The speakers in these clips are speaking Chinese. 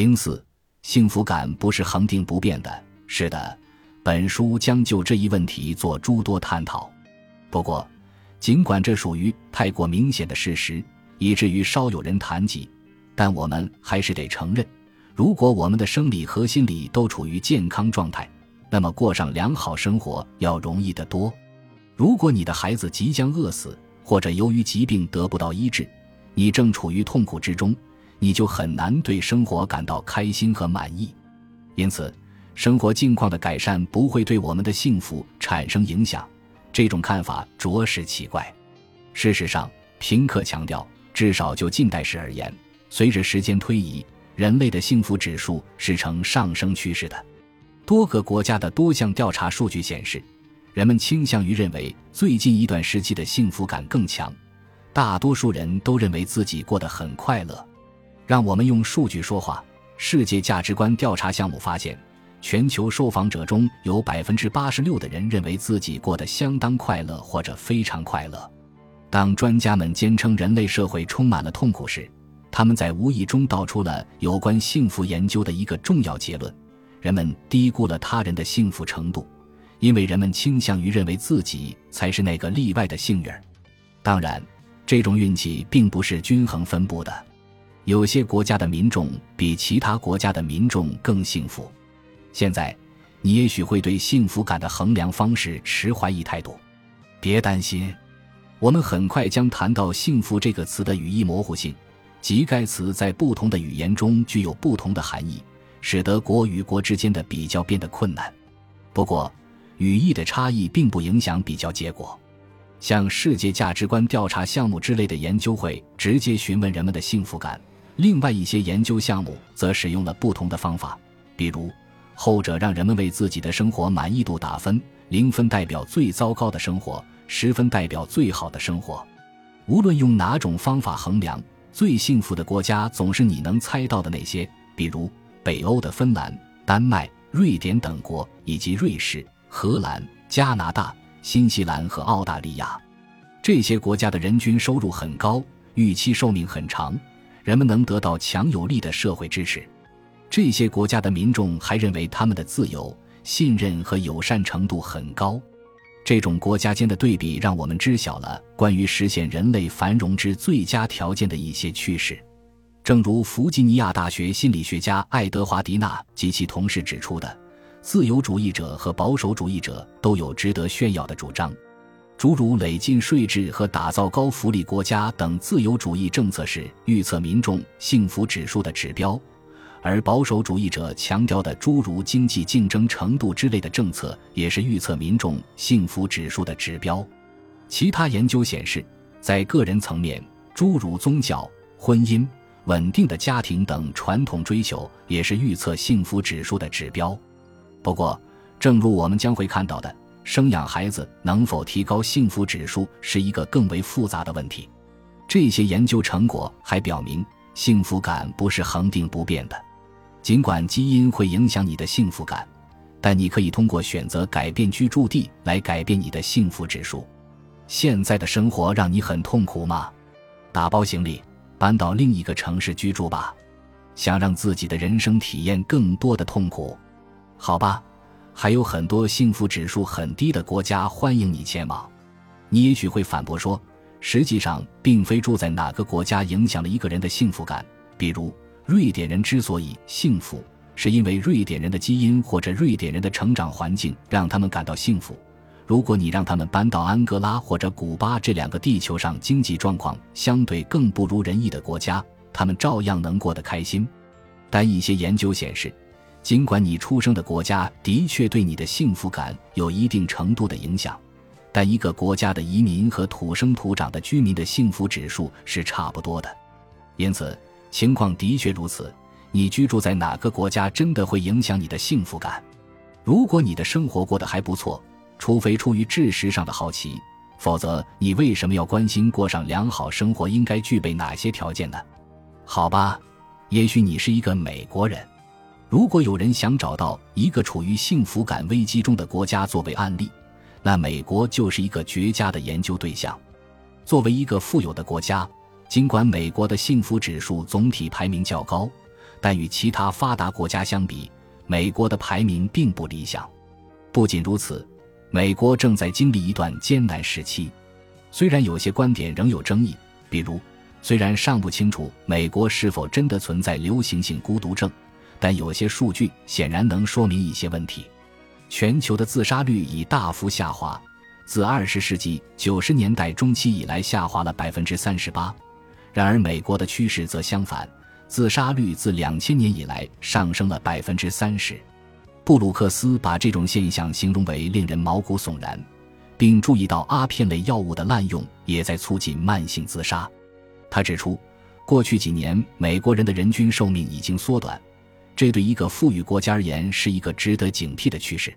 零四，幸福感不是恒定不变的。是的，本书将就这一问题做诸多探讨。不过，尽管这属于太过明显的事实，以至于稍有人谈及，但我们还是得承认：如果我们的生理和心理都处于健康状态，那么过上良好生活要容易得多。如果你的孩子即将饿死，或者由于疾病得不到医治，你正处于痛苦之中。你就很难对生活感到开心和满意，因此，生活境况的改善不会对我们的幸福产生影响。这种看法着实奇怪。事实上，平克强调，至少就近代史而言，随着时间推移，人类的幸福指数是呈上升趋势的。多个国家的多项调查数据显示，人们倾向于认为最近一段时期的幸福感更强，大多数人都认为自己过得很快乐。让我们用数据说话。世界价值观调查项目发现，全球受访者中有百分之八十六的人认为自己过得相当快乐或者非常快乐。当专家们坚称人类社会充满了痛苦时，他们在无意中道出了有关幸福研究的一个重要结论：人们低估了他人的幸福程度，因为人们倾向于认为自己才是那个例外的幸运儿。当然，这种运气并不是均衡分布的。有些国家的民众比其他国家的民众更幸福。现在，你也许会对幸福感的衡量方式持怀疑态度。别担心，我们很快将谈到“幸福”这个词的语义模糊性，即该词在不同的语言中具有不同的含义，使得国与国之间的比较变得困难。不过，语义的差异并不影响比较结果。像世界价值观调查项目之类的研究会直接询问人们的幸福感。另外一些研究项目则使用了不同的方法，比如后者让人们为自己的生活满意度打分，零分代表最糟糕的生活，十分代表最好的生活。无论用哪种方法衡量，最幸福的国家总是你能猜到的那些，比如北欧的芬兰、丹麦、瑞典等国，以及瑞士、荷兰、加拿大、新西兰和澳大利亚。这些国家的人均收入很高，预期寿命很长。人们能得到强有力的社会支持，这些国家的民众还认为他们的自由、信任和友善程度很高。这种国家间的对比让我们知晓了关于实现人类繁荣之最佳条件的一些趋势。正如弗吉尼亚大学心理学家爱德华·迪纳及其同事指出的，自由主义者和保守主义者都有值得炫耀的主张。诸如累进税制和打造高福利国家等自由主义政策是预测民众幸福指数的指标，而保守主义者强调的诸如经济竞争程度之类的政策也是预测民众幸福指数的指标。其他研究显示，在个人层面，诸如宗教、婚姻、稳定的家庭等传统追求也是预测幸福指数的指标。不过，正如我们将会看到的。生养孩子能否提高幸福指数是一个更为复杂的问题。这些研究成果还表明，幸福感不是恒定不变的。尽管基因会影响你的幸福感，但你可以通过选择改变居住地来改变你的幸福指数。现在的生活让你很痛苦吗？打包行李，搬到另一个城市居住吧。想让自己的人生体验更多的痛苦？好吧。还有很多幸福指数很低的国家欢迎你前往。你也许会反驳说，实际上并非住在哪个国家影响了一个人的幸福感。比如，瑞典人之所以幸福，是因为瑞典人的基因或者瑞典人的成长环境让他们感到幸福。如果你让他们搬到安哥拉或者古巴这两个地球上经济状况相对更不如人意的国家，他们照样能过得开心。但一些研究显示。尽管你出生的国家的确对你的幸福感有一定程度的影响，但一个国家的移民和土生土长的居民的幸福指数是差不多的。因此，情况的确如此。你居住在哪个国家真的会影响你的幸福感。如果你的生活过得还不错，除非出于知识上的好奇，否则你为什么要关心过上良好生活应该具备哪些条件呢？好吧，也许你是一个美国人。如果有人想找到一个处于幸福感危机中的国家作为案例，那美国就是一个绝佳的研究对象。作为一个富有的国家，尽管美国的幸福指数总体排名较高，但与其他发达国家相比，美国的排名并不理想。不仅如此，美国正在经历一段艰难时期。虽然有些观点仍有争议，比如，虽然尚不清楚美国是否真的存在流行性孤独症，但有些数据显然能说明一些问题。全球的自杀率已大幅下滑，自二十世纪九十年代中期以来下滑了百分之三十八。然而，美国的趋势则相反，自杀率自两千年以来上升了百分之三十。布鲁克斯把这种现象形容为令人毛骨悚然，并注意到阿片类药物的滥用也在促进慢性自杀。他指出，过去几年美国人的人均寿命已经缩短，这对一个富裕国家而言是一个值得警惕的趋势。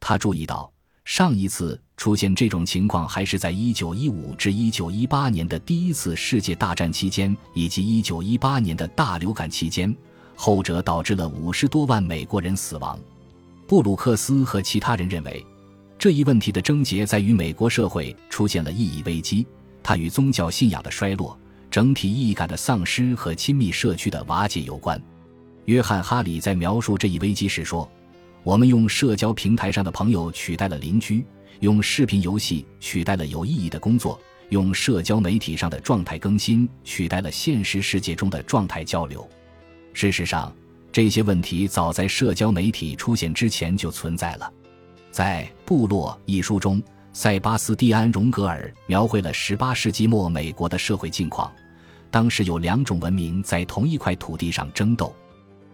他注意到，上一次出现这种情况还是在1915至1918年的第一次世界大战期间，以及1918年的大流感期间，后者导致了五十多万美国人死亡。布鲁克斯和其他人认为，这一问题的症结在于美国社会出现了意义危机，它与宗教信仰的衰落、整体意义感的丧失和亲密社区的瓦解有关。约翰·哈里在描述这一危机时说：“我们用社交平台上的朋友取代了邻居，用视频游戏取代了有意义的工作，用社交媒体上的状态更新取代了现实世界中的状态交流。事实上。”这些问题早在社交媒体出现之前就存在了。在《部落》一书中，塞巴斯蒂安·荣格尔描绘了18世纪末美国的社会境况。当时有两种文明在同一块土地上争斗。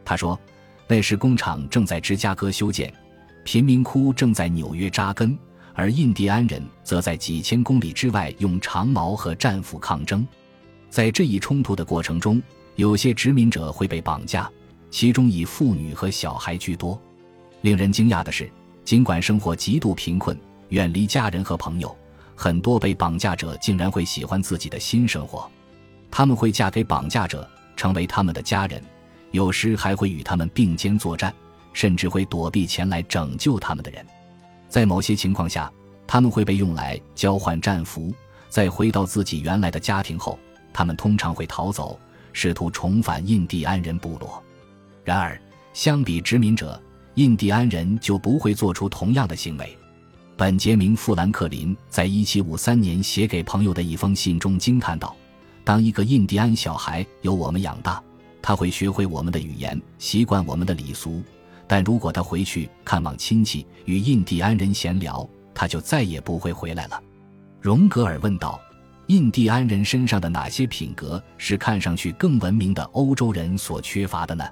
他说，那时工厂正在芝加哥修建，贫民窟正在纽约扎根，而印第安人则在几千公里之外用长矛和战斧抗争。在这一冲突的过程中，有些殖民者会被绑架。其中以妇女和小孩居多。令人惊讶的是，尽管生活极度贫困，远离家人和朋友，很多被绑架者竟然会喜欢自己的新生活。他们会嫁给绑架者，成为他们的家人，有时还会与他们并肩作战，甚至会躲避前来拯救他们的人。在某些情况下，他们会被用来交换战俘。在回到自己原来的家庭后，他们通常会逃走，试图重返印第安人部落。然而，相比殖民者，印第安人就不会做出同样的行为。本杰明·富兰克林在1753年写给朋友的一封信中惊叹道：“当一个印第安小孩由我们养大，他会学会我们的语言，习惯我们的礼俗。但如果他回去看望亲戚，与印第安人闲聊，他就再也不会回来了。”荣格尔问道：“印第安人身上的哪些品格是看上去更文明的欧洲人所缺乏的呢？”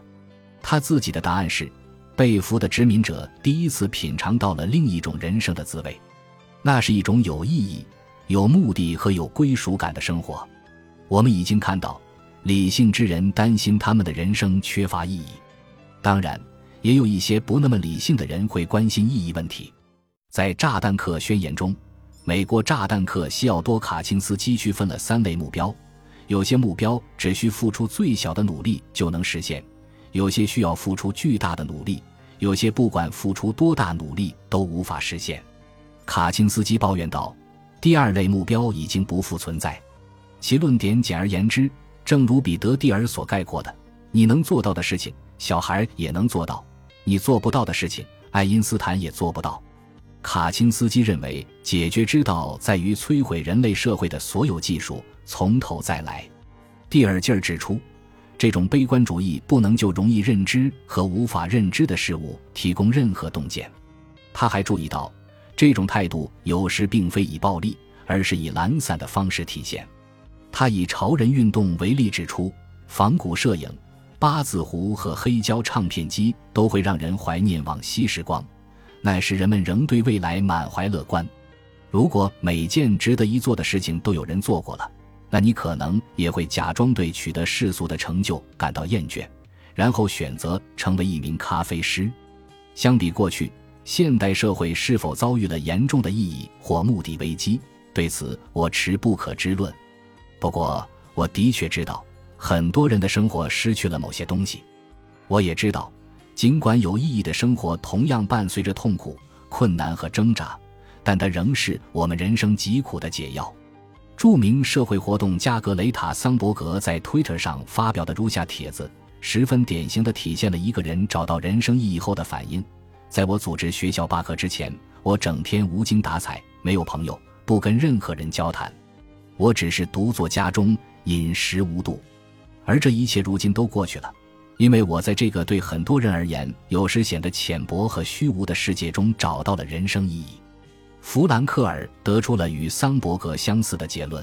他自己的答案是：被俘的殖民者第一次品尝到了另一种人生的滋味，那是一种有意义、有目的和有归属感的生活。我们已经看到，理性之人担心他们的人生缺乏意义。当然，也有一些不那么理性的人会关心意义问题。在炸弹客宣言中，美国炸弹客西奥多·卡钦斯基区分了三类目标：有些目标只需付出最小的努力就能实现。有些需要付出巨大的努力，有些不管付出多大努力都无法实现。卡钦斯基抱怨道：“第二类目标已经不复存在。”其论点简而言之，正如彼得蒂尔所概括的：“你能做到的事情，小孩也能做到；你做不到的事情，爱因斯坦也做不到。”卡钦斯基认为，解决之道在于摧毁人类社会的所有技术，从头再来。蒂尔劲儿指出。这种悲观主义不能就容易认知和无法认知的事物提供任何洞见。他还注意到，这种态度有时并非以暴力，而是以懒散的方式体现。他以潮人运动为例，指出仿古摄影、八字胡和黑胶唱片机都会让人怀念往昔时光，那时人们仍对未来满怀乐观。如果每件值得一做的事情都有人做过了。那你可能也会假装对取得世俗的成就感到厌倦，然后选择成为一名咖啡师。相比过去，现代社会是否遭遇了严重的意义或目的危机？对此，我持不可知论。不过，我的确知道，很多人的生活失去了某些东西。我也知道，尽管有意义的生活同样伴随着痛苦、困难和挣扎，但它仍是我们人生疾苦的解药。著名社会活动家格雷塔·桑伯格在 Twitter 上发表的如下帖子，十分典型的体现了一个人找到人生意义后的反应。在我组织学校罢课之前，我整天无精打采，没有朋友，不跟任何人交谈，我只是独坐家中，饮食无度。而这一切如今都过去了，因为我在这个对很多人而言有时显得浅薄和虚无的世界中找到了人生意义。弗兰克尔得出了与桑伯格相似的结论。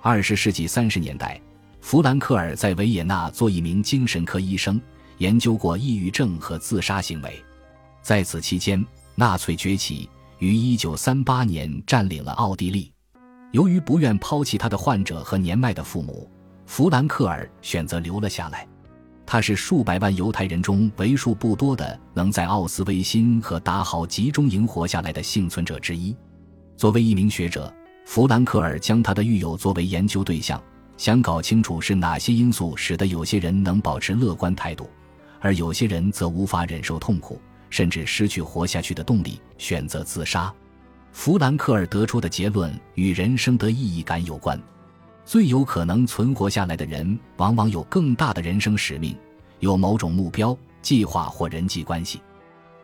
二十世纪三十年代，弗兰克尔在维也纳做一名精神科医生，研究过抑郁症和自杀行为。在此期间，纳粹崛起，于一九三八年占领了奥地利。由于不愿抛弃他的患者和年迈的父母，弗兰克尔选择留了下来。他是数百万犹太人中为数不多的能在奥斯威辛和达豪集中营活下来的幸存者之一。作为一名学者，弗兰克尔将他的狱友作为研究对象，想搞清楚是哪些因素使得有些人能保持乐观态度，而有些人则无法忍受痛苦。甚至失去活下去的动力，选择自杀。弗兰克尔得出的结论与人生的意义感有关。最有可能存活下来的人，往往有更大的人生使命，有某种目标、计划或人际关系，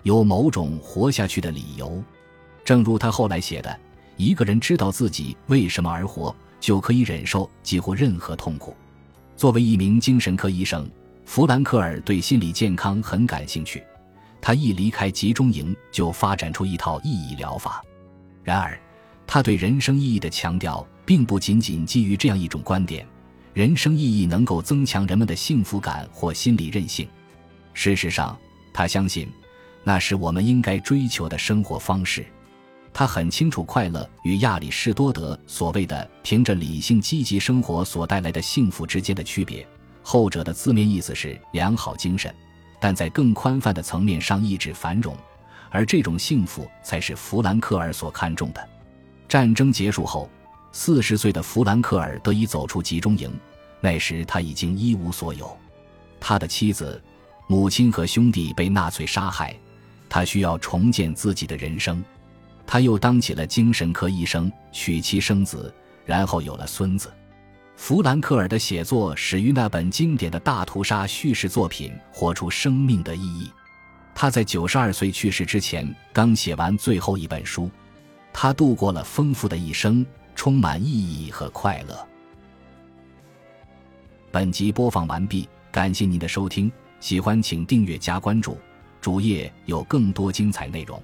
有某种活下去的理由。正如他后来写的：“一个人知道自己为什么而活，就可以忍受几乎任何痛苦。”作为一名精神科医生，弗兰克尔对心理健康很感兴趣。他一离开集中营，就发展出一套意义疗法。然而，他对人生意义的强调，并不仅仅基于这样一种观点：人生意义能够增强人们的幸福感或心理韧性。事实上，他相信，那是我们应该追求的生活方式。他很清楚快乐与亚里士多德所谓的凭着理性积极生活所带来的幸福之间的区别。后者的字面意思是良好精神。但在更宽泛的层面上，意指繁荣，而这种幸福才是弗兰克尔所看重的。战争结束后，四十岁的弗兰克尔得以走出集中营，那时他已经一无所有。他的妻子、母亲和兄弟被纳粹杀害，他需要重建自己的人生。他又当起了精神科医生，娶妻生子，然后有了孙子。弗兰克尔的写作始于那本经典的大屠杀叙事作品《活出生命的意义》。他在九十二岁去世之前刚写完最后一本书。他度过了丰富的一生，充满意义和快乐。本集播放完毕，感谢您的收听，喜欢请订阅加关注，主页有更多精彩内容。